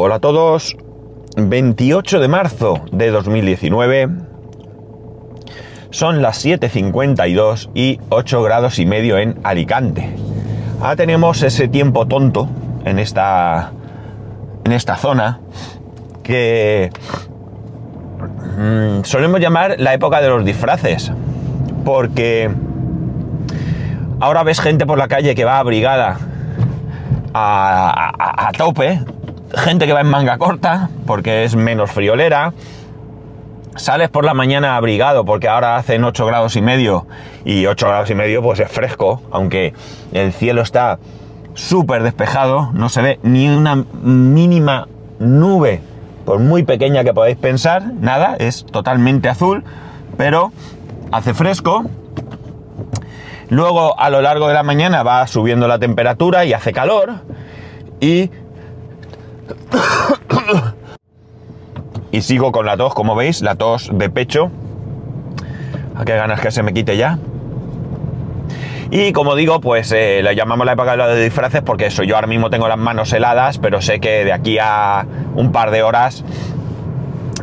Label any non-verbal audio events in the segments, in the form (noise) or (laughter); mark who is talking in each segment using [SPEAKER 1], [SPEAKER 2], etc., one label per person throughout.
[SPEAKER 1] Hola a todos. 28 de marzo de 2019. Son las 7.52 y 8 grados y medio en Alicante. Ahora tenemos ese tiempo tonto en esta, en esta zona que mm, solemos llamar la época de los disfraces. Porque ahora ves gente por la calle que va abrigada a, a, a tope, gente que va en manga corta porque es menos friolera. Sales por la mañana abrigado porque ahora hacen 8 grados y medio y 8 grados y medio pues es fresco, aunque el cielo está súper despejado, no se ve ni una mínima nube, por muy pequeña que podáis pensar, nada, es totalmente azul, pero hace fresco. Luego a lo largo de la mañana va subiendo la temperatura y hace calor y (coughs) y sigo con la tos, como veis, la tos de pecho. A qué ganas que se me quite ya. Y como digo, pues eh, llamamos la época de disfraces porque eso, yo ahora mismo tengo las manos heladas, pero sé que de aquí a un par de horas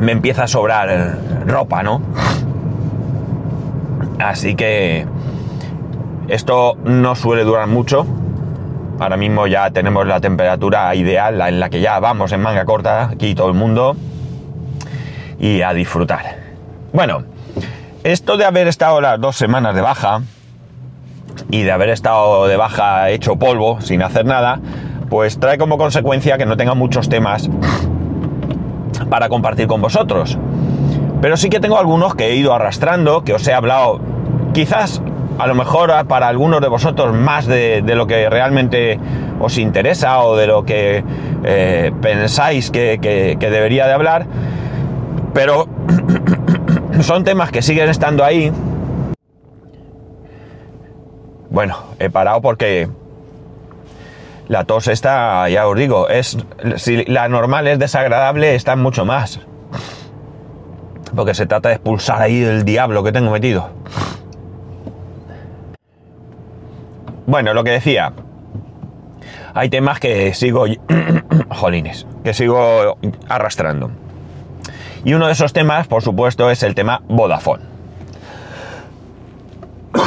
[SPEAKER 1] me empieza a sobrar ropa, ¿no? Así que esto no suele durar mucho. Ahora mismo ya tenemos la temperatura ideal en la que ya vamos en manga corta, aquí todo el mundo y a disfrutar. Bueno, esto de haber estado las dos semanas de baja y de haber estado de baja hecho polvo, sin hacer nada, pues trae como consecuencia que no tenga muchos temas para compartir con vosotros. Pero sí que tengo algunos que he ido arrastrando, que os he hablado, quizás a lo mejor para algunos de vosotros más de, lo que realmente os interesa o de lo que eh, pensáis que debería de hablar pero (clears throat) son temas que siguen estando ahí. Bueno, he parado porque la tos está, ya os digo, es si la normal es desagradable, está mucho más. Porque se trata de expulsar ahí el diablo que tengo metido. Bueno, lo que decía. Hay temas que sigo. (clears throat) jolines. Que sigo arrastrando. Y uno de esos temas, por supuesto, es el tema Vodafone. (coughs)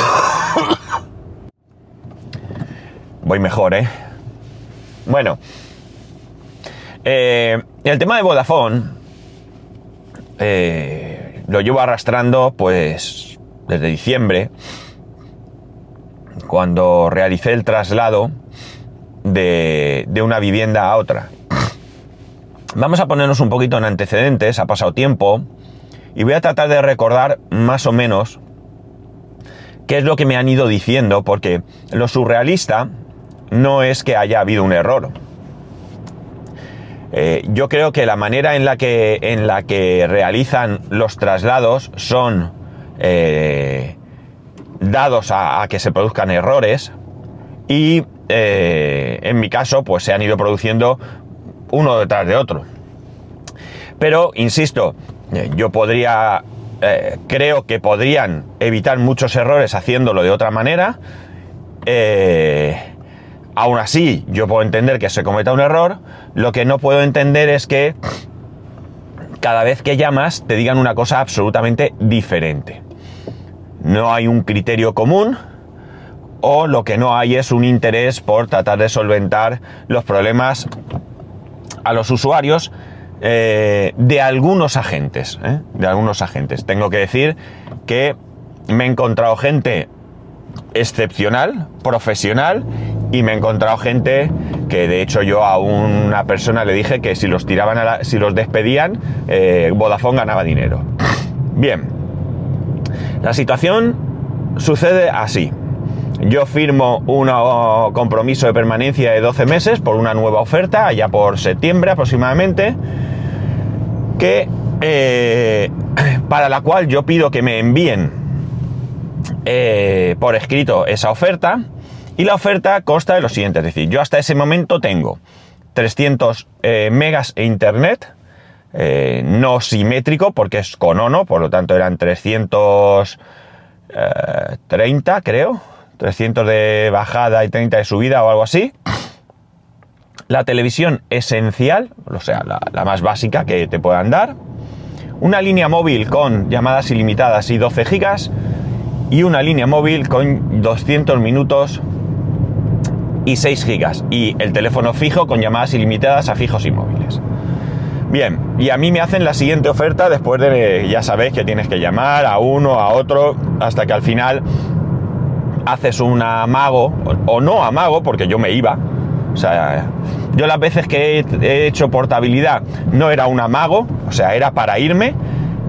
[SPEAKER 1] Voy mejor, ¿eh? Bueno, eh, el tema de Vodafone eh, lo llevo arrastrando pues desde diciembre, cuando realicé el traslado de, de una vivienda a otra. Vamos a ponernos un poquito en antecedentes, ha pasado tiempo, y voy a tratar de recordar más o menos qué es lo que me han ido diciendo, porque lo surrealista no es que haya habido un error. Eh, yo creo que la manera en la que, en la que realizan los traslados son eh, dados a, que se produzcan errores y eh, en mi caso pues se han ido produciendo uno detrás de otro. Pero, insisto, eh, yo podría, eh, creo que podrían evitar muchos errores haciéndolo de otra manera. Aún así, yo puedo entender que se cometa un error. Lo que no puedo entender es que cada vez que llamas te digan una cosa absolutamente diferente. No hay un criterio común o lo que no hay es un interés por tratar de solventar los problemas a los usuarios eh, de algunos agentes, ¿eh? de algunos agentes. Tengo que decir que me he encontrado gente excepcional, profesional, y me he encontrado gente que de hecho yo a una persona le dije que si los tiraban, a la, si los despedían, eh, Vodafone ganaba dinero. Bien, la situación sucede así. Yo firmo un compromiso de permanencia de 12 meses por una nueva oferta, allá por septiembre aproximadamente, que eh, para la cual yo pido que me envíen eh, por escrito esa oferta. Y la oferta consta de lo siguiente, es decir, yo hasta ese momento tengo 300 eh, megas e internet, eh, no simétrico porque es con ONO, por lo tanto eran 330 creo, 300 de bajada y 30 de subida o algo así. la televisión esencial, o sea, la, la más básica que te puedan dar, una línea móvil con llamadas ilimitadas y 12 gigas. Y una línea móvil con 200 minutos y 6 gigas. Y el teléfono fijo con llamadas ilimitadas a fijos y móviles. Bien, y a mí me hacen la siguiente oferta después de, ya sabéis que tienes que llamar a uno, a otro, hasta que al final haces un amago, o no amago, porque yo me iba. O sea, yo las veces que he hecho portabilidad no era un amago, o sea, era para irme.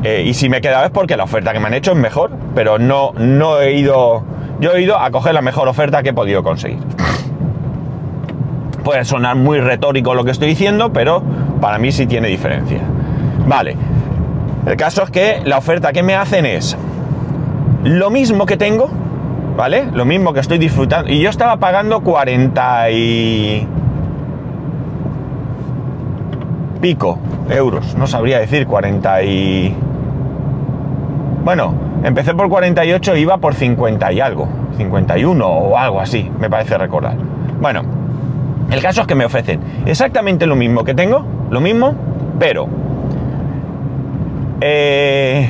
[SPEAKER 1] eh, y si me quedaba es porque la oferta que me han hecho es mejor, pero no, no he ido. Yo he ido a coger la mejor oferta que he podido conseguir. Puede sonar muy retórico lo que estoy diciendo, pero para mí sí tiene diferencia. Vale. El caso es que la oferta que me hacen es lo mismo que tengo, ¿vale? Lo mismo que estoy disfrutando. Y yo estaba pagando 40 y pico euros. No sabría decir 40 y... Bueno, empecé por 48 iba por 50 y algo. 51 o algo así, me parece recordar. Bueno, el caso es que me ofrecen exactamente lo mismo que tengo, lo mismo, pero eh,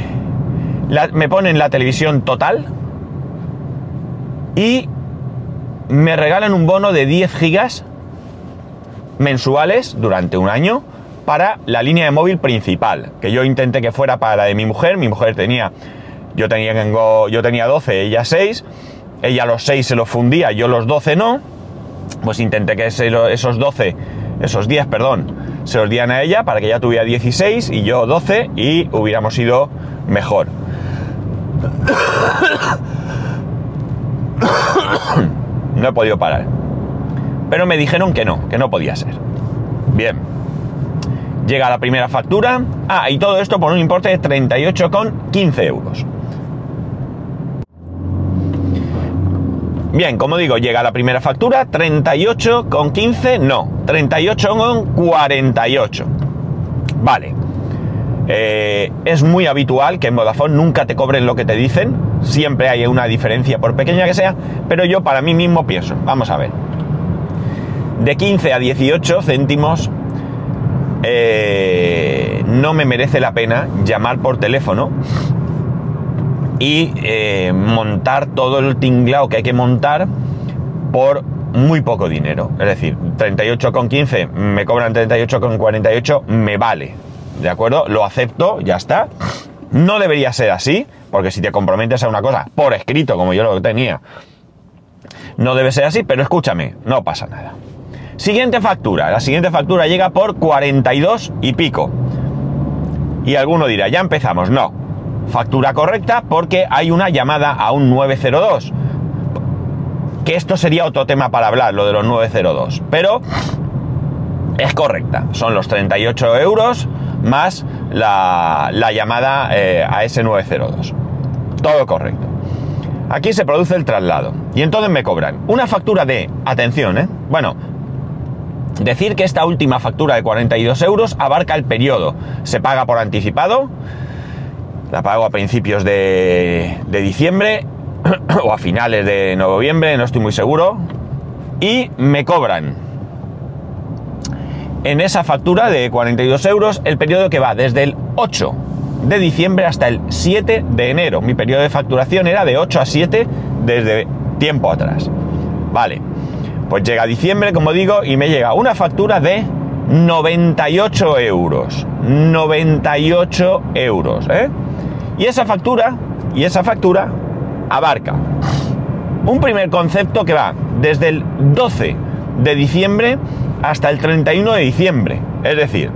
[SPEAKER 1] me ponen la televisión total y me regalan un bono de 10 gigas mensuales durante un año para la línea de móvil principal, que yo intenté que fuera para la de mi mujer, mi mujer tenía, yo tenía, yo tenía 12, ella 6, ella los 6 se los fundía, yo los 12 no, pues intenté que esos 12, esos 10, perdón, se los dieran a ella para que ella tuviera 16 y yo 12 y hubiéramos ido mejor. (coughs) No he podido parar. Pero me dijeron que no, que no podía ser. Bien. Llega la primera factura. Ah, y todo esto por un importe de 38,15 euros. Bien, como digo, llega la primera factura, 38,15, no, 38,48. Vale. Eh, es muy habitual que en Vodafone nunca te cobren lo que te dicen, siempre hay una diferencia por pequeña que sea, pero yo para mí mismo pienso, vamos a ver, de 15 a 18 céntimos eh, no me merece la pena llamar por teléfono y eh, montar todo el tinglao que hay que montar por muy poco dinero. Es decir, 38,15 me cobran 38,48, me vale. ¿De acuerdo? Lo acepto, ya está. No debería ser así, porque si te comprometes a una cosa por escrito, como yo lo tenía, no debe ser así, pero escúchame, no pasa nada. Siguiente factura. La siguiente factura llega por 42 y pico. Y alguno dirá, ya empezamos. No. Factura correcta porque hay una llamada a un 902. Que esto sería otro tema para hablar, lo de los 902. Pero es correcta. Son los 38 euros más la, la llamada eh, a ese 902. Todo correcto. Aquí se produce el traslado. Y entonces me cobran una factura de, atención, ¿eh? Bueno, decir que esta última factura de 42 euros abarca el periodo. Se paga por anticipado. La pago a principios de, diciembre (clears throat) o a finales de noviembre, no estoy muy seguro. Y me cobran en esa factura de 42 euros el periodo que va desde el 8 de diciembre hasta el 7 de enero. Mi periodo de facturación era de 8 a 7 desde tiempo atrás. Vale, pues llega diciembre, como digo, y me llega una factura de 98 euros. 98 euros, ¿eh? Y esa factura, y esa factura abarca un primer concepto que va desde el 12 de diciembre hasta el 31 de diciembre. Es decir,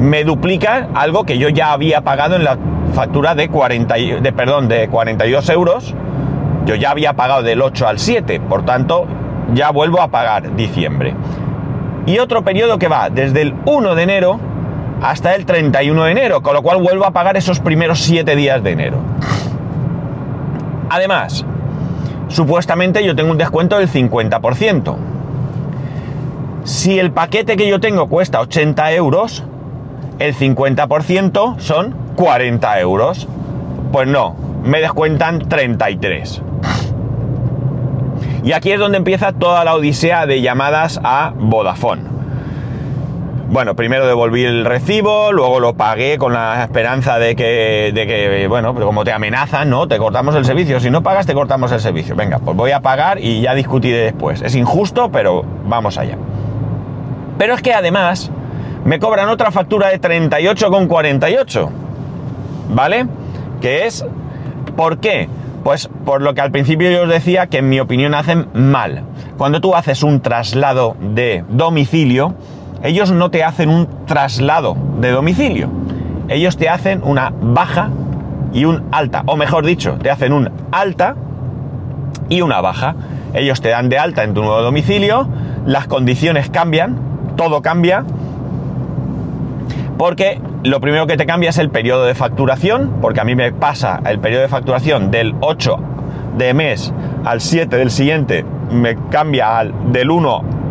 [SPEAKER 1] me duplica algo que yo ya había pagado en la factura de 40, y- de, perdón, de 42 euros. Yo ya había pagado del 8 al 7, por tanto, ya vuelvo a pagar diciembre. Y otro periodo que va desde el 1 de enero hasta el 31 de enero, con lo cual vuelvo a pagar esos primeros 7 días de enero. Además, supuestamente yo tengo un descuento del 50%. Si el paquete que yo tengo cuesta 80 euros, el 50% son 40 euros. Pues no, me descuentan 33. Y aquí es donde empieza toda la odisea de llamadas a Vodafone. Bueno, primero devolví el recibo, luego lo pagué con la esperanza de que, de que, bueno, pero como te amenazan, ¿no? Te cortamos el servicio. Si no pagas, te cortamos el servicio. Venga, pues voy a pagar y ya discutiré después. Es injusto, pero vamos allá. Pero es que además me cobran otra factura de 38,48. ¿Vale? Que es... ¿Por qué? Pues por lo que al principio yo os decía que en mi opinión hacen mal. Cuando tú haces un traslado de domicilio, ellos no te hacen un traslado de domicilio. Ellos te hacen una baja y un alta. O mejor dicho, te hacen un alta y una baja. Ellos te dan de alta en tu nuevo domicilio, las condiciones cambian, todo cambia, porque lo primero que te cambia es el periodo de facturación, porque a mí me pasa el periodo de facturación del 8 de mes al 7 del siguiente, me cambia al, del 1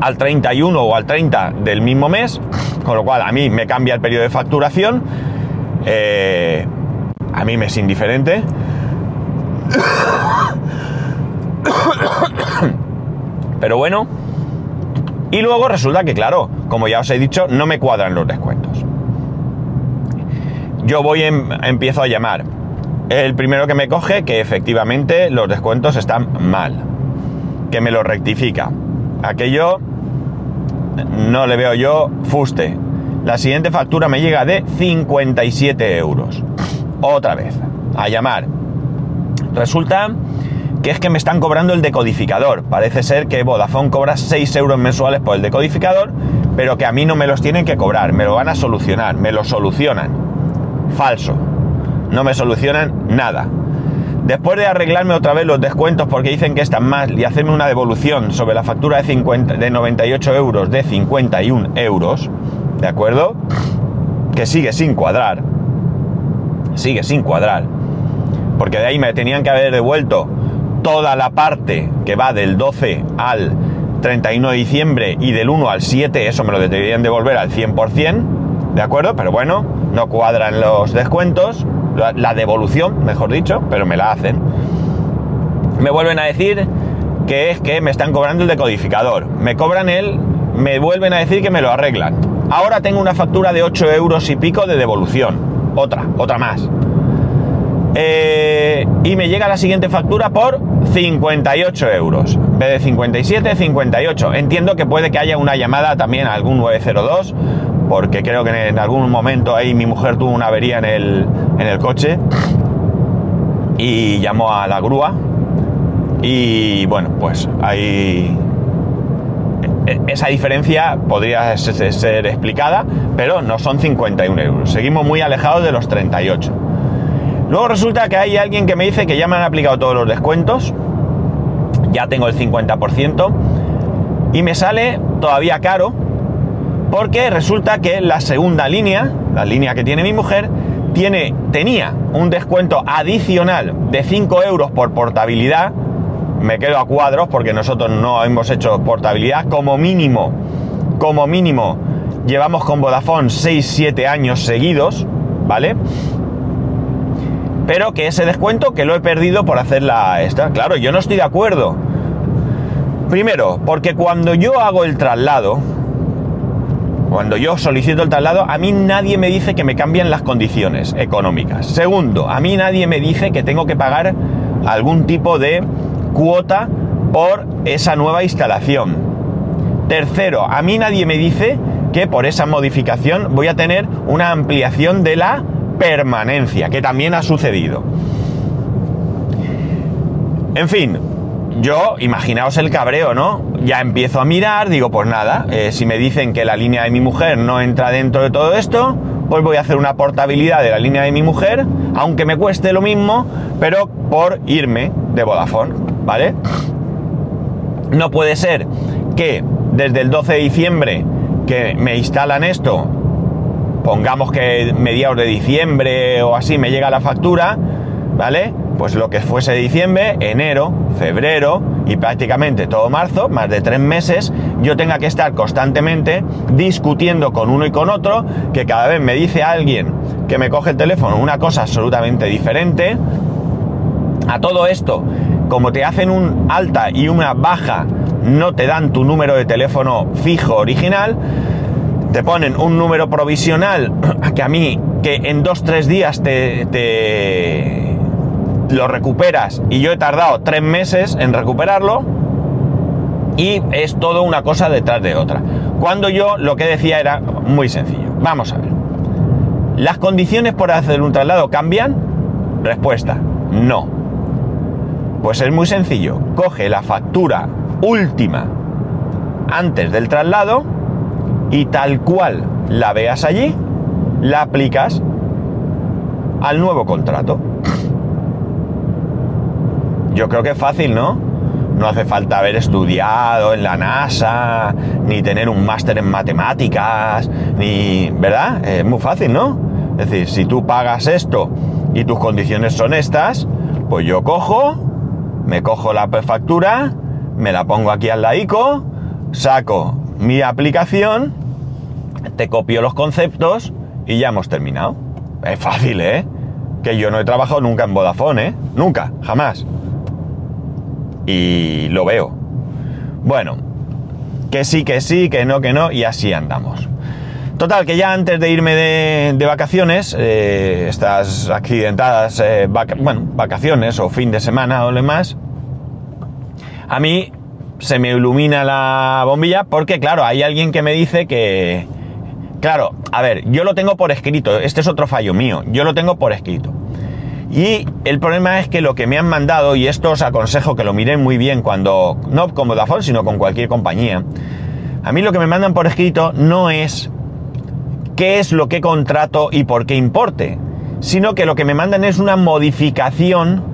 [SPEAKER 1] al 31 o al 30 del mismo mes, con lo cual a mí me cambia el periodo de facturación, eh, a mí me es indiferente. Pero bueno, y luego resulta que, claro, como ya os he dicho, no me cuadran los descuentos. Yo voy, en, empiezo a llamar. El primero que me coge que efectivamente los descuentos están mal. Que me lo rectifica. Aquello no le veo yo fuste. La siguiente factura me llega de 57 euros. Otra vez, a llamar. Resulta que es que me están cobrando el decodificador. Parece ser que Vodafone cobra 6 euros mensuales por el decodificador, pero que a mí no me los tienen que cobrar, me lo van a solucionar, me lo solucionan. Falso. No me solucionan nada. Después de arreglarme otra vez los descuentos porque dicen que están mal y hacerme una devolución sobre la factura de, 50, de 98 euros de 51 euros, ¿de acuerdo? Que sigue sin cuadrar. Sigue sin cuadrar. Porque de ahí me tenían que haber devuelto toda la parte que va del 12 al 31 de diciembre y del 1 al 7, eso me lo deberían devolver al 100%, ¿de acuerdo? Pero bueno, no cuadran los descuentos la, devolución, mejor dicho, pero me la hacen. Me vuelven a decir que es que me están cobrando el decodificador. Me cobran él, me vuelven a decir que me lo arreglan. Ahora tengo una factura de 8 euros y pico de devolución. Otra, otra más. Eh, y me llega la siguiente factura por 58 euros. En vez de 57, 58. Entiendo que puede que haya una llamada también a algún 902 porque creo que en algún momento ahí mi mujer tuvo una avería en el, en el coche y llamó a la grúa y bueno, pues ahí e, esa diferencia podría ser explicada, pero no son 51 euros. Seguimos muy alejados de los 38. Luego resulta que hay alguien que me dice que ya me han aplicado todos los descuentos, ya tengo el 50%, y me sale todavía caro porque resulta que la segunda línea, la línea que tiene mi mujer, tiene, tenía un descuento adicional de 5 euros por portabilidad. Me quedo a cuadros porque nosotros no hemos hecho portabilidad. Como mínimo, como mínimo, llevamos con Vodafone 6-7 años seguidos, ¿vale? Pero que ese descuento que lo he perdido por hacer la esta. Claro, yo no estoy de acuerdo. Primero, porque cuando yo hago el traslado, cuando yo solicito el traslado, a mí nadie me dice que me cambian las condiciones económicas. Segundo, a mí nadie me dice que tengo que pagar algún tipo de cuota por esa nueva instalación. Tercero, a mí nadie me dice que por esa modificación voy a tener una ampliación de la permanencia, que también ha sucedido. En fin, yo, imaginaos el cabreo, ¿no? Ya empiezo a mirar, digo, pues nada, eh, si me dicen que la línea de mi mujer no entra dentro de todo esto, pues voy a hacer una portabilidad de la línea de mi mujer, aunque me cueste lo mismo, pero por irme de Vodafone, ¿vale? No puede ser que desde el 12 de diciembre que me instalan esto, pongamos que mediados de diciembre o así me llega la factura, ¿vale? Pues lo que fuese diciembre, enero, febrero y prácticamente todo marzo, más de tres meses, yo tenga que estar constantemente discutiendo con uno y con otro, que cada vez me dice alguien que me coge el teléfono una cosa absolutamente diferente. A todo esto, como te hacen un alta y una baja, no te dan tu número de teléfono fijo original, te ponen un número provisional (clears throat) que a mí, que en dos, tres días te, te lo recuperas y yo he tardado tres meses en recuperarlo y es todo una cosa detrás de otra. Cuando yo lo que decía era muy sencillo. Vamos a ver. ¿Las condiciones por hacer un traslado cambian? Respuesta, no. Pues es muy sencillo. Coge la factura última antes del traslado y tal cual la veas allí, la aplicas al nuevo contrato. Yo creo que es fácil, ¿no? No hace falta haber estudiado en la NASA, ni tener un máster en matemáticas, ni... ¿Verdad? Es muy fácil, ¿no? Es decir, si tú pagas esto y tus condiciones son estas, pues yo cojo, me cojo la factura, me la pongo aquí al laico, saco mi aplicación, te copio los conceptos y ya hemos terminado. Es fácil, ¿eh? Que yo no he trabajado nunca en Vodafone, ¿eh? Nunca, jamás. Lo veo. Bueno, que sí, que sí, que no, que no, y así andamos. Total, que ya antes de irme de, vacaciones, eh, estas accidentadas, eh, vacaciones o fin de semana o demás, a mí se me ilumina la bombilla porque, claro, hay alguien que me dice que... Claro, a ver, yo lo tengo por escrito, este es otro fallo mío, yo lo tengo por escrito. Y el problema es que lo que me han mandado, y esto os aconsejo que lo miren muy bien cuando, no con Vodafone, sino con cualquier compañía, a mí lo que me mandan por escrito no es qué es lo que contrato y por qué importe, sino que lo que me mandan es una modificación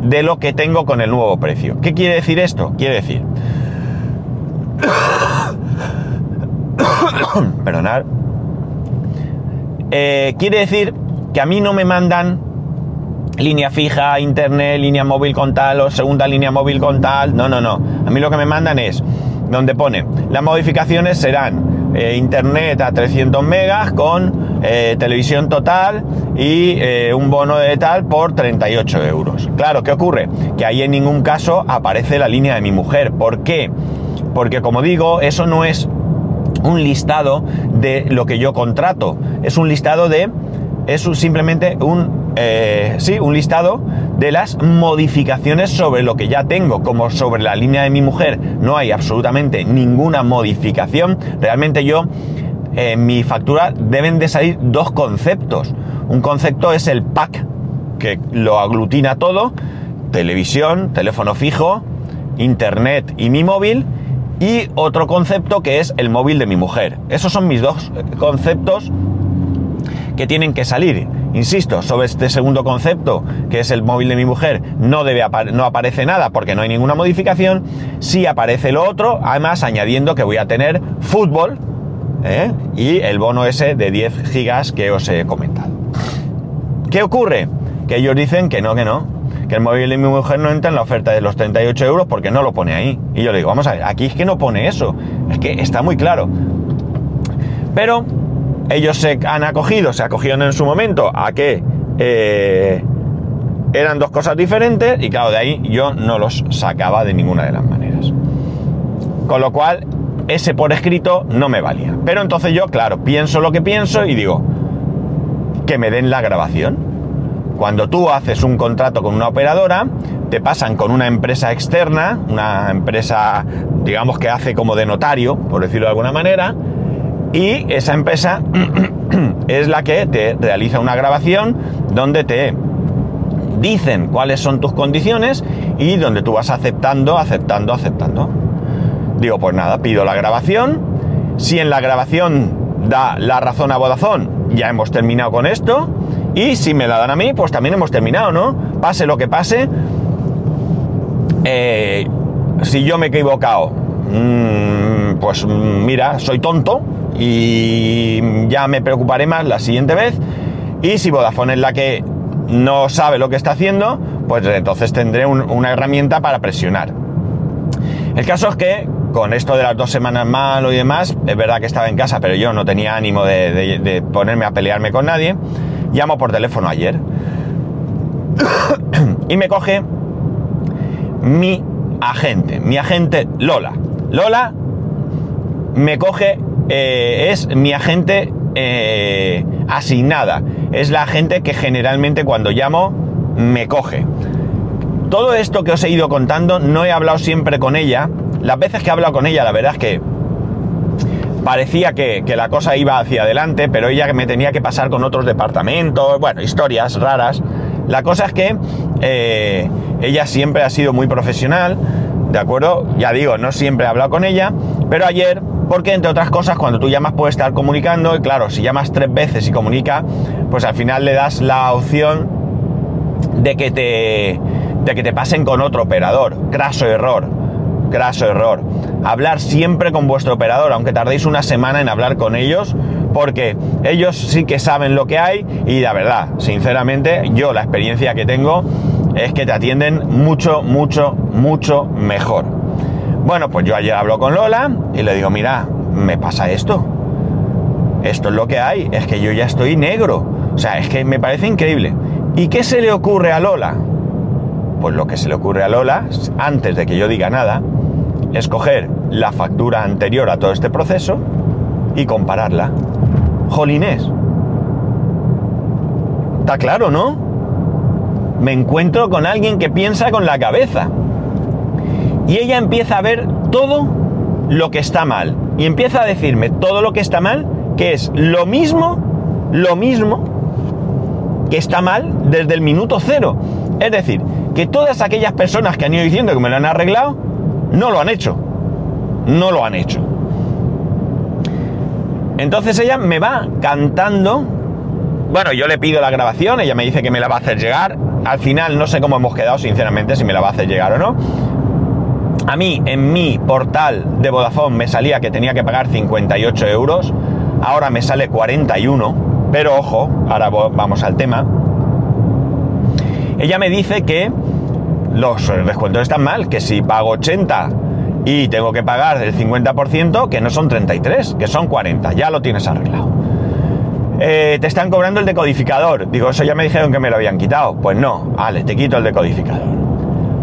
[SPEAKER 1] de lo que tengo con el nuevo precio. ¿Qué quiere decir esto? Quiere decir... (coughs) Perdonar. Eh, quiere decir que a mí no me mandan línea fija, internet, línea móvil con tal o segunda línea móvil con tal. No, no, no. A mí lo que me mandan es donde pone las modificaciones serán eh, internet a 300 megas con eh, televisión total y eh, un bono de tal por 38 euros. Claro, ¿qué ocurre? Que ahí en ningún caso aparece la línea de mi mujer. ¿Por qué? Porque como digo, eso no es un listado de lo que yo contrato. Es un listado de... Es simplemente un... sí, un listado de las modificaciones sobre lo que ya tengo, como sobre la línea de mi mujer no hay absolutamente ninguna modificación, realmente yo en mi factura deben de salir dos conceptos. Un concepto es el pack, que lo aglutina todo, televisión, teléfono fijo, internet y mi móvil, y otro concepto que es el móvil de mi mujer. Esos son mis dos conceptos que tienen que salir. Insisto, sobre este segundo concepto, que es el móvil de mi mujer, no, debe no aparece nada porque no hay ninguna modificación. Sí aparece lo otro, además añadiendo que voy a tener fútbol ¿eh? y el bono ese de 10 gigas que os he comentado. ¿Qué ocurre? Que ellos dicen que no, que no, que el móvil de mi mujer no entra en la oferta de los 38 euros porque no lo pone ahí. Y yo le digo, vamos a ver, aquí es que no pone eso, es que está muy claro. Pero ellos se han acogido, se acogieron en su momento a que eh, eran dos cosas diferentes y claro, de ahí yo no los sacaba de ninguna de las maneras. Con lo cual, ese por escrito no me valía. Pero entonces yo, claro, pienso lo que pienso y digo, que me den la grabación. Cuando tú haces un contrato con una operadora, te pasan con una empresa externa, una empresa, digamos que hace como de notario, por decirlo de alguna manera, y esa empresa (clears throat) es la que te realiza una grabación donde te dicen cuáles son tus condiciones y donde tú vas aceptando, aceptando, aceptando. Digo, pues nada, pido la grabación. Si en la grabación da la razón a Vodafone, ya hemos terminado con esto. Y si me la dan a mí, pues también hemos terminado, ¿no? Pase lo que pase. Eh, si yo me he equivocado, mm, pues mira, soy tonto, y ya me preocuparé más la siguiente vez. Y si Vodafone es la que no sabe lo que está haciendo, pues entonces tendré una herramienta para presionar. El caso es que con esto de las dos semanas malo y demás, es verdad que estaba en casa, pero yo no tenía ánimo de, de ponerme a pelearme con nadie. Llamo por teléfono ayer (coughs) y me coge mi agente, mi agente Lola. Lola me coge, eh, es mi agente eh, asignada, es la agente que generalmente cuando llamo me coge. Todo esto que os he ido contando no he hablado siempre con ella. Las veces que he hablado con ella, la verdad es que parecía que, la cosa iba hacia adelante, pero ella me tenía que pasar con otros departamentos, bueno, historias raras. La cosa es que eh, ella siempre ha sido muy profesional, ¿de acuerdo? Ya digo, no siempre he hablado con ella, pero ayer, porque entre otras cosas, cuando tú llamas puedes estar comunicando, y claro, si llamas tres veces y comunica, pues al final le das la opción de que te, de que te pasen con otro operador. Craso error, craso error hablar siempre con vuestro operador, aunque tardéis una semana en hablar con ellos, porque ellos sí que saben lo que hay y la verdad, sinceramente, yo la experiencia que tengo es que te atienden mucho, mucho, mucho mejor. Bueno, pues yo ayer hablo con Lola y le digo, mira, me pasa esto. Esto es lo que hay, es que yo ya estoy negro. O sea, es que me parece increíble. ¿Y qué se le ocurre a Lola? Pues lo que se le ocurre a Lola, antes de que yo diga nada, escoger la factura anterior a todo este proceso y compararla. Jolines. Está claro, ¿no? Me encuentro con alguien que piensa con la cabeza. Y ella empieza a ver todo lo que está mal. Y empieza a decirme todo lo que está mal, que es lo mismo, lo mismo que está mal desde el minuto cero. Es decir, que todas aquellas personas que han ido diciendo que me lo han arreglado, no lo han hecho. No lo han hecho. Entonces ella me va cantando. Bueno, yo le pido la grabación, ella me dice que me la va a hacer llegar. Al final no sé cómo hemos quedado, sinceramente, si me la va a hacer llegar o no. A mí, en mi portal de Vodafone me salía que tenía que pagar 58 euros. Ahora me sale 41. Pero ojo, ahora vamos al tema. Ella me dice que los descuentos están mal, que si pago 80 y tengo que pagar el 50%, que no son 33, que son 40, ya lo tienes arreglado. Eh, te están cobrando el decodificador. Digo, eso ya me dijeron que me lo habían quitado. Pues no, vale, te quito el decodificador.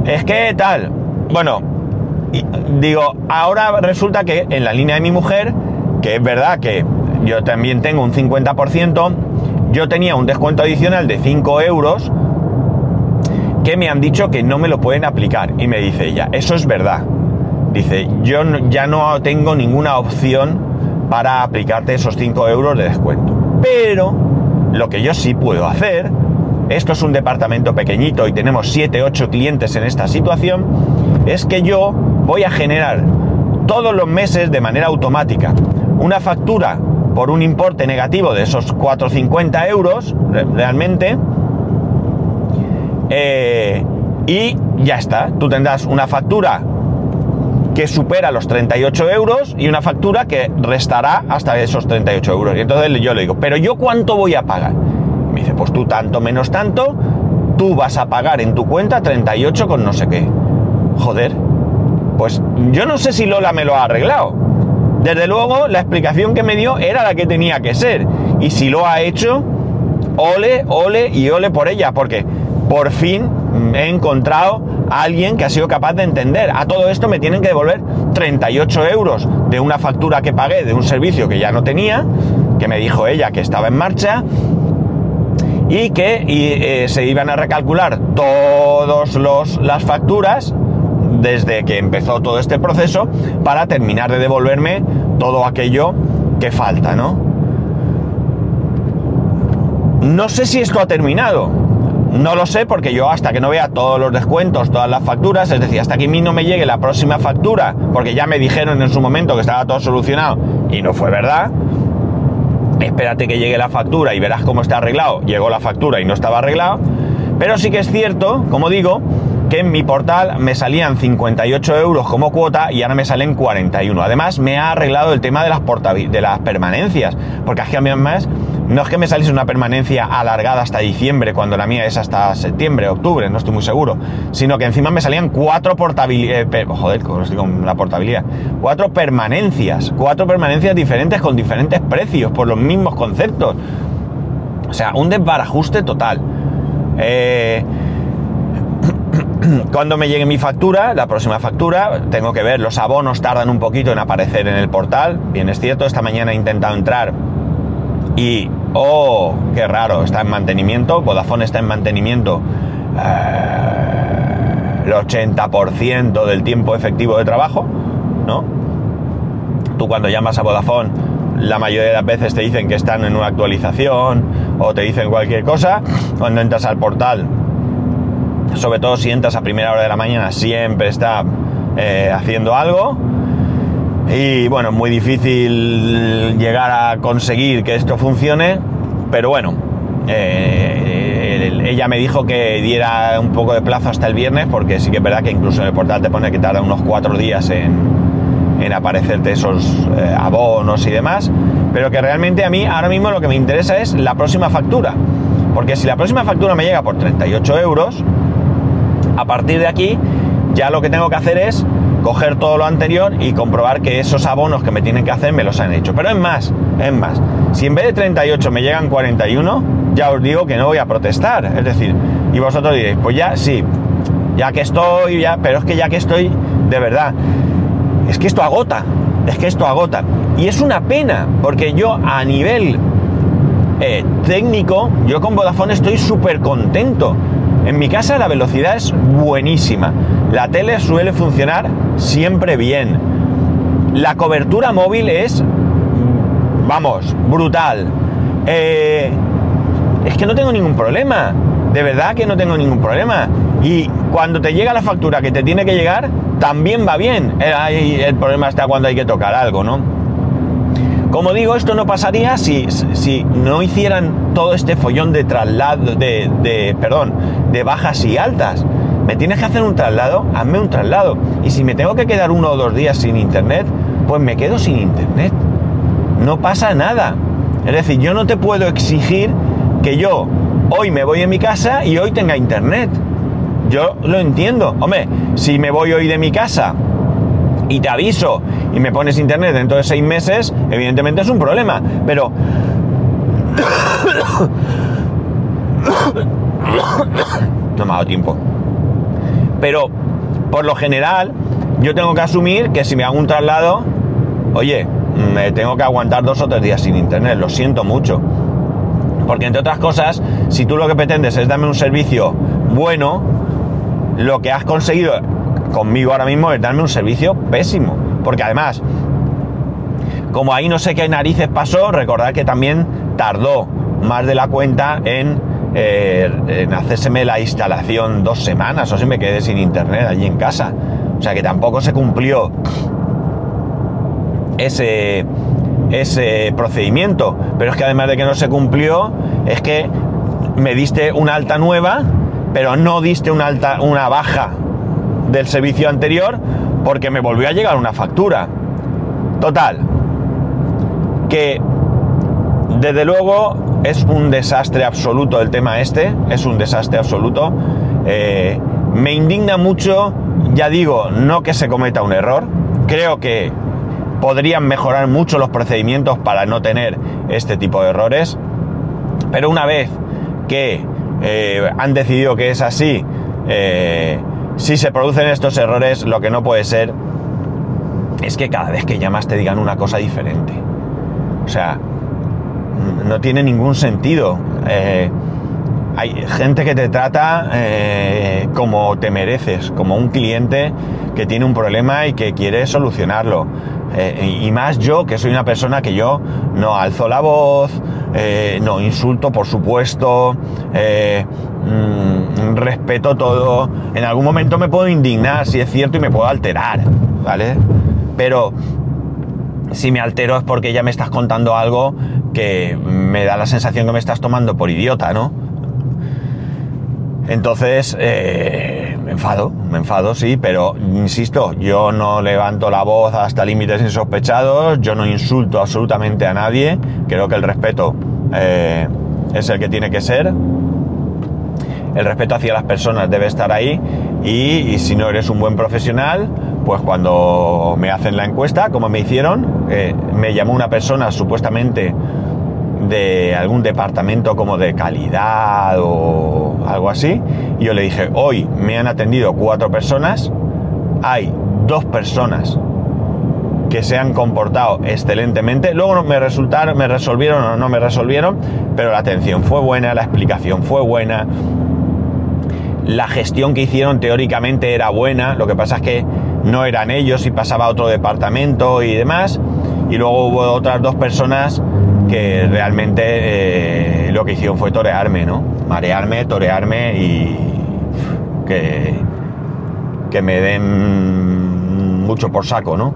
[SPEAKER 1] Es que tal. Bueno, digo, ahora resulta que en la línea de mi mujer, que es verdad que yo también tengo un 50%, yo tenía un descuento adicional de 5 euros que me han dicho que no me lo pueden aplicar. Y me dice ella, eso es verdad. Dice, yo ya no tengo ninguna opción para aplicarte esos 5 euros de descuento. Pero lo que yo sí puedo hacer, esto es un departamento pequeñito y tenemos 7, 8 clientes en esta situación, es que yo voy a generar todos los meses de manera automática una factura por un importe negativo de esos 450 euros realmente eh, y ya está, tú tendrás una factura que supera los 38 euros y una factura que restará hasta esos 38 euros. Y entonces yo le digo, pero yo cuánto voy a pagar? Me dice, pues tú tanto menos tanto, tú vas a pagar en tu cuenta 38 con no sé qué. Joder, pues yo no sé si Lola me lo ha arreglado. Desde luego, la explicación que me dio era la que tenía que ser. Y si lo ha hecho, ole, ole y ole por ella, porque por fin he encontrado a alguien que ha sido capaz de entender. A todo esto me tienen que devolver 38 euros de una factura que pagué de un servicio que ya no tenía, que me dijo ella que estaba en marcha, y que eh, se iban a recalcular todas las facturas desde que empezó todo este proceso para terminar de devolverme todo aquello que falta, ¿no? No sé si esto ha terminado. No lo sé porque yo hasta que no vea todos los descuentos, todas las facturas, es decir, hasta que a mí no me llegue la próxima factura, porque ya me dijeron en su momento que estaba todo solucionado y no fue verdad, espérate que llegue la factura y verás cómo está arreglado. Llegó la factura y no estaba arreglado. Pero sí que es cierto, como digo, que en mi portal me salían 58 euros como cuota y ahora me salen 41. Además, me ha arreglado el tema de las, de las permanencias, porque es que además no es que me saliese una permanencia alargada hasta diciembre, cuando la mía es hasta septiembre, octubre, no estoy muy seguro, sino que encima me salían cuatro portabilidades, eh, joder, estoy con la portabilidad, cuatro permanencias, cuatro permanencias diferentes con diferentes precios, por los mismos conceptos. O sea, un desbarajuste total. Eh, (clears throat) cuando me llegue mi factura, la próxima factura, tengo que ver, los abonos tardan un poquito en aparecer en el portal. Bien, es cierto, esta mañana he intentado entrar y, oh, qué raro, está en mantenimiento, Vodafone está en mantenimiento eh, el 80% del tiempo efectivo de trabajo, ¿no? Tú cuando llamas a Vodafone, la mayoría de las veces te dicen que están en una actualización o te dicen cualquier cosa. Cuando entras al portal, sobre todo si entras a primera hora de la mañana, siempre está eh, haciendo algo. Y bueno, muy difícil llegar a conseguir que esto funcione, pero bueno, eh, ella me dijo que diera un poco de plazo hasta el viernes, porque sí que es verdad que incluso en el portal te pone que tarda unos cuatro días en, en aparecerte esos eh, abonos y demás, pero que realmente a mí ahora mismo lo que me interesa es la próxima factura, porque si la próxima factura me llega por 38 euros, a partir de aquí ya lo que tengo que hacer es coger todo lo anterior y comprobar que esos abonos que me tienen que hacer me los han hecho. Pero es más, es más, si en vez de 38 me llegan 41, ya os digo que no voy a protestar. Es decir, y vosotros diréis, pues ya sí, ya que estoy, ya, pero es que ya que estoy, de verdad, es que esto agota, es que esto agota. Y es una pena, porque yo a nivel eh, técnico, yo con Vodafone estoy súper contento. En mi casa la velocidad es buenísima. La tele suele funcionar siempre bien. La cobertura móvil es, vamos, brutal. Eh, es que no tengo ningún problema. De verdad que no tengo ningún problema. Y cuando te llega la factura que te tiene que llegar, también va bien. El, el problema está cuando hay que tocar algo, ¿no? Como digo, esto no pasaría si, si no hicieran todo este follón de traslado, de, de, perdón, de bajas y altas. Me tienes que hacer un traslado, hazme un traslado. Y si me tengo que quedar uno o dos días sin internet, pues me quedo sin internet. No pasa nada. Es decir, yo no te puedo exigir que yo hoy me voy en mi casa y hoy tenga internet. Yo lo entiendo. Hombre, si me voy hoy de mi casa y te aviso y me pones internet dentro de seis meses, evidentemente es un problema. Pero... (coughs) no me ha dado tiempo. Pero, por lo general, yo tengo que asumir que si me hago un traslado, oye, me tengo que aguantar dos o tres días sin internet, lo siento mucho. Porque entre otras cosas, si tú lo que pretendes es darme un servicio bueno, lo que has conseguido conmigo ahora mismo es darme un servicio pésimo. Porque además, como ahí no sé qué narices pasó, recordad que también tardó más de la cuenta en, eh, en hacérseme la instalación dos semanas o si me quedé sin internet allí en casa. O sea que tampoco se cumplió ese, ese procedimiento. Pero es que además de que no se cumplió, es que me diste una alta nueva, pero no diste una alta, una baja del servicio anterior porque me volvió a llegar una factura. Total, que desde luego es un desastre absoluto el tema este, es un desastre absoluto. Eh, me indigna mucho, ya digo, no que se cometa un error, creo que podrían mejorar mucho los procedimientos para no tener este tipo de errores, pero una vez que eh, han decidido que es así, eh, si se producen estos errores, lo que no puede ser es que cada vez que llamas te digan una cosa diferente. O sea, no tiene ningún sentido. Eh, hay gente que te trata eh, como te mereces, como un cliente que tiene un problema y que quiere solucionarlo. Eh, y más yo, que soy una persona que yo no alzo la voz, no insulto, por supuesto, mm, respeto todo. En algún momento me puedo indignar, si es cierto, y me puedo alterar, ¿vale? Pero si me altero es porque ya me estás contando algo que me da la sensación que me estás tomando por idiota, ¿no? Entonces, eh, me enfado, me enfado, sí, pero insisto, yo no levanto la voz hasta límites insospechados, yo no insulto absolutamente a nadie, creo que el respeto eh, es el que tiene que ser, el respeto hacia las personas debe estar ahí y, si no eres un buen profesional, pues cuando me hacen la encuesta, como me hicieron, eh, me llamó una persona supuestamente de algún departamento como de calidad o algo así. Y yo le dije, hoy me han atendido cuatro personas, hay dos personas que se han comportado excelentemente. Luego me resultaron, me resolvieron o no me resolvieron, pero la atención fue buena, la explicación fue buena, la gestión que hicieron teóricamente era buena, lo que pasa es que no eran ellos y pasaba a otro departamento y demás. Y luego hubo otras dos personas que realmente eh, lo que hicieron fue torearme, ¿no? Marearme, torearme y que, que me den mucho por saco, ¿no?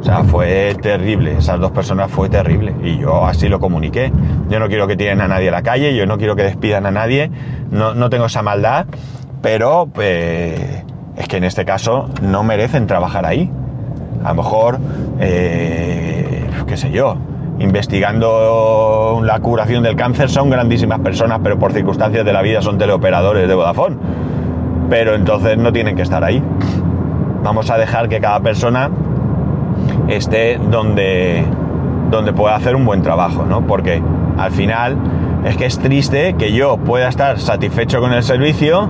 [SPEAKER 1] O sea, fue terrible, esas dos personas fue terrible y yo así lo comuniqué. Yo no quiero que tiren a nadie a la calle, yo no quiero que despidan a nadie, no, no tengo esa maldad, pero eh, es que en este caso no merecen trabajar ahí. A lo mejor, eh, qué sé yo, investigando la curación del cáncer son grandísimas personas, pero por circunstancias de la vida son teleoperadores de Vodafone. Pero entonces no tienen que estar ahí. Vamos a dejar que cada persona esté donde, donde pueda hacer un buen trabajo, ¿no? Porque al final es que es triste que yo pueda estar satisfecho con el servicio.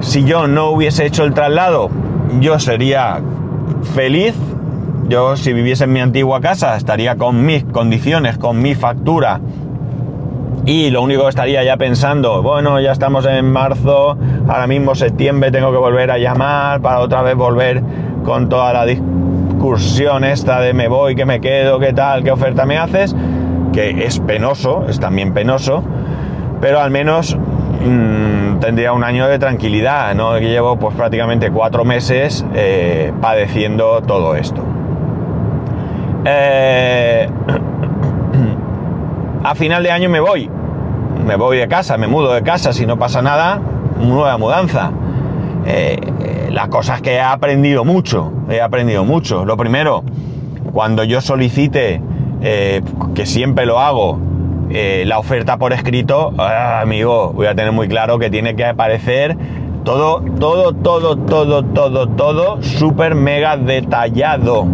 [SPEAKER 1] Si yo no hubiese hecho el traslado, yo sería feliz. Yo si viviese en mi antigua casa estaría con mis condiciones, con mi factura. Y lo único que estaría ya pensando, bueno, ya estamos en marzo, ahora mismo septiembre tengo que volver a llamar para otra vez volver con toda la discusión esta de me voy, que me quedo, qué tal, qué oferta me haces, que es penoso, es también penoso, pero al menos mmm, tendría un año de tranquilidad, ¿no? Que llevo pues prácticamente cuatro meses eh, padeciendo todo esto. Eh, (clears throat) a final de año me voy, me voy de casa, me mudo de casa, si no pasa nada, nueva mudanza. Eh, la cosa es que he aprendido mucho, he aprendido mucho. Lo primero, cuando yo solicite, eh, que siempre lo hago, eh, la oferta por escrito, ah, amigo, voy a tener muy claro que tiene que aparecer todo, todo, todo, todo, todo, todo súper mega detallado.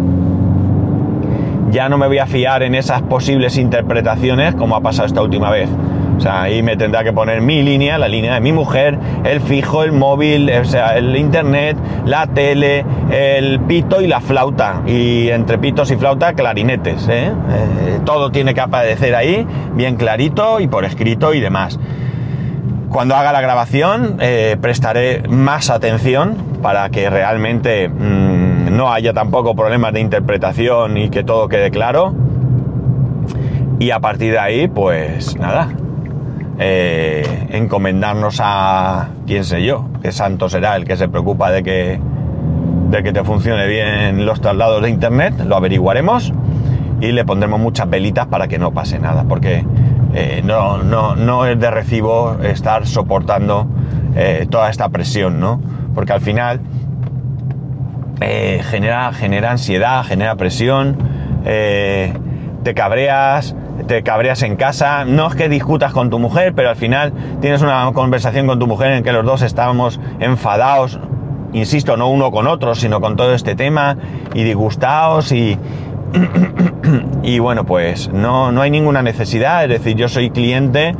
[SPEAKER 1] Ya no me voy a fiar en esas posibles interpretaciones como ha pasado esta última vez. O sea, ahí me tendrá que poner mi línea, la línea de mi mujer, el fijo, el móvil, o sea, el internet, la tele, el pito y la flauta. Y entre pitos y flauta, clarinetes. ¿eh? Eh, todo tiene que aparecer ahí, bien clarito y por escrito y demás. Cuando haga la grabación, eh, prestaré más atención para que realmente mmm, no haya tampoco problemas de interpretación y que todo quede claro. Y a partir de ahí, pues nada, eh, encomendarnos a quién sé yo, qué santo será el que se preocupa de que, de que te funcione bien los traslados de internet, lo averiguaremos y le pondremos muchas velitas para que no pase nada, porque eh, no, no, no, es de recibo estar soportando eh, toda esta presión, ¿no? Porque al final genera, genera ansiedad, genera presión, te cabreas, te cabreas en casa, no es que discutas con tu mujer, pero al final tienes una conversación con tu mujer en que los dos estábamos enfadados, insisto, no uno con otro, sino con todo este tema, y disgustados y... (coughs) y bueno, pues no, no hay ninguna necesidad, es decir, yo soy cliente,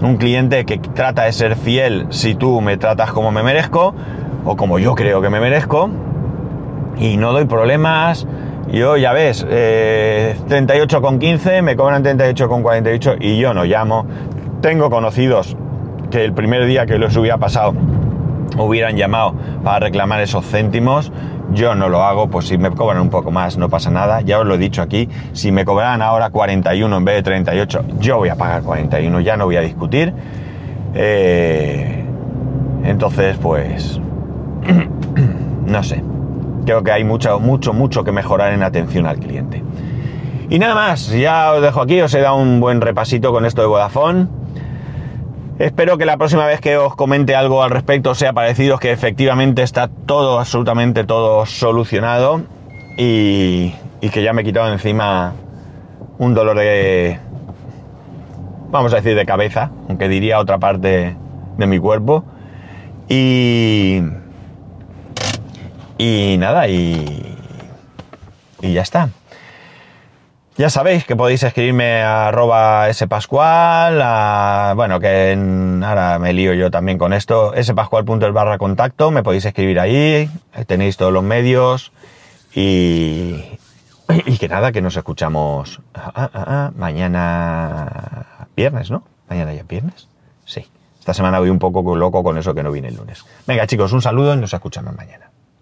[SPEAKER 1] un cliente que trata de ser fiel si tú me tratas como me merezco, o como yo creo que me merezco, y no doy problemas, yo ya ves, eh, 38,15, me cobran 38,48 y yo no llamo. Tengo conocidos que el primer día que los hubiera pasado hubieran llamado para reclamar esos céntimos. Yo no lo hago, pues si me cobran un poco más no pasa nada. Ya os lo he dicho aquí, si me cobraran ahora 41 en vez de 38, yo voy a pagar 41, ya no voy a discutir. Eh, entonces, pues, (clears throat) no sé creo que hay mucho, mucho, mucho que mejorar en atención al cliente. Y nada más, ya os dejo aquí, os he dado un buen repasito con esto de Vodafone. Espero que la próxima vez que os comente algo al respecto sea parecido, que efectivamente está todo, absolutamente todo solucionado y, y que ya me he quitado encima un dolor de, vamos a decir, de cabeza, aunque diría otra parte de mi cuerpo. Y, y nada, y, y ya está. Ya sabéis que podéis escribirme a arroba spascual, a, bueno, que ahora me lío yo también con esto, spascual.es barra contacto, me podéis escribir ahí, tenéis todos los medios y, y que nada, que nos escuchamos ah, ah, ah, mañana viernes, ¿no? Mañana ya es viernes. Sí. Esta semana voy un poco loco con eso que no vine el lunes. Venga chicos, un saludo y nos escuchamos mañana.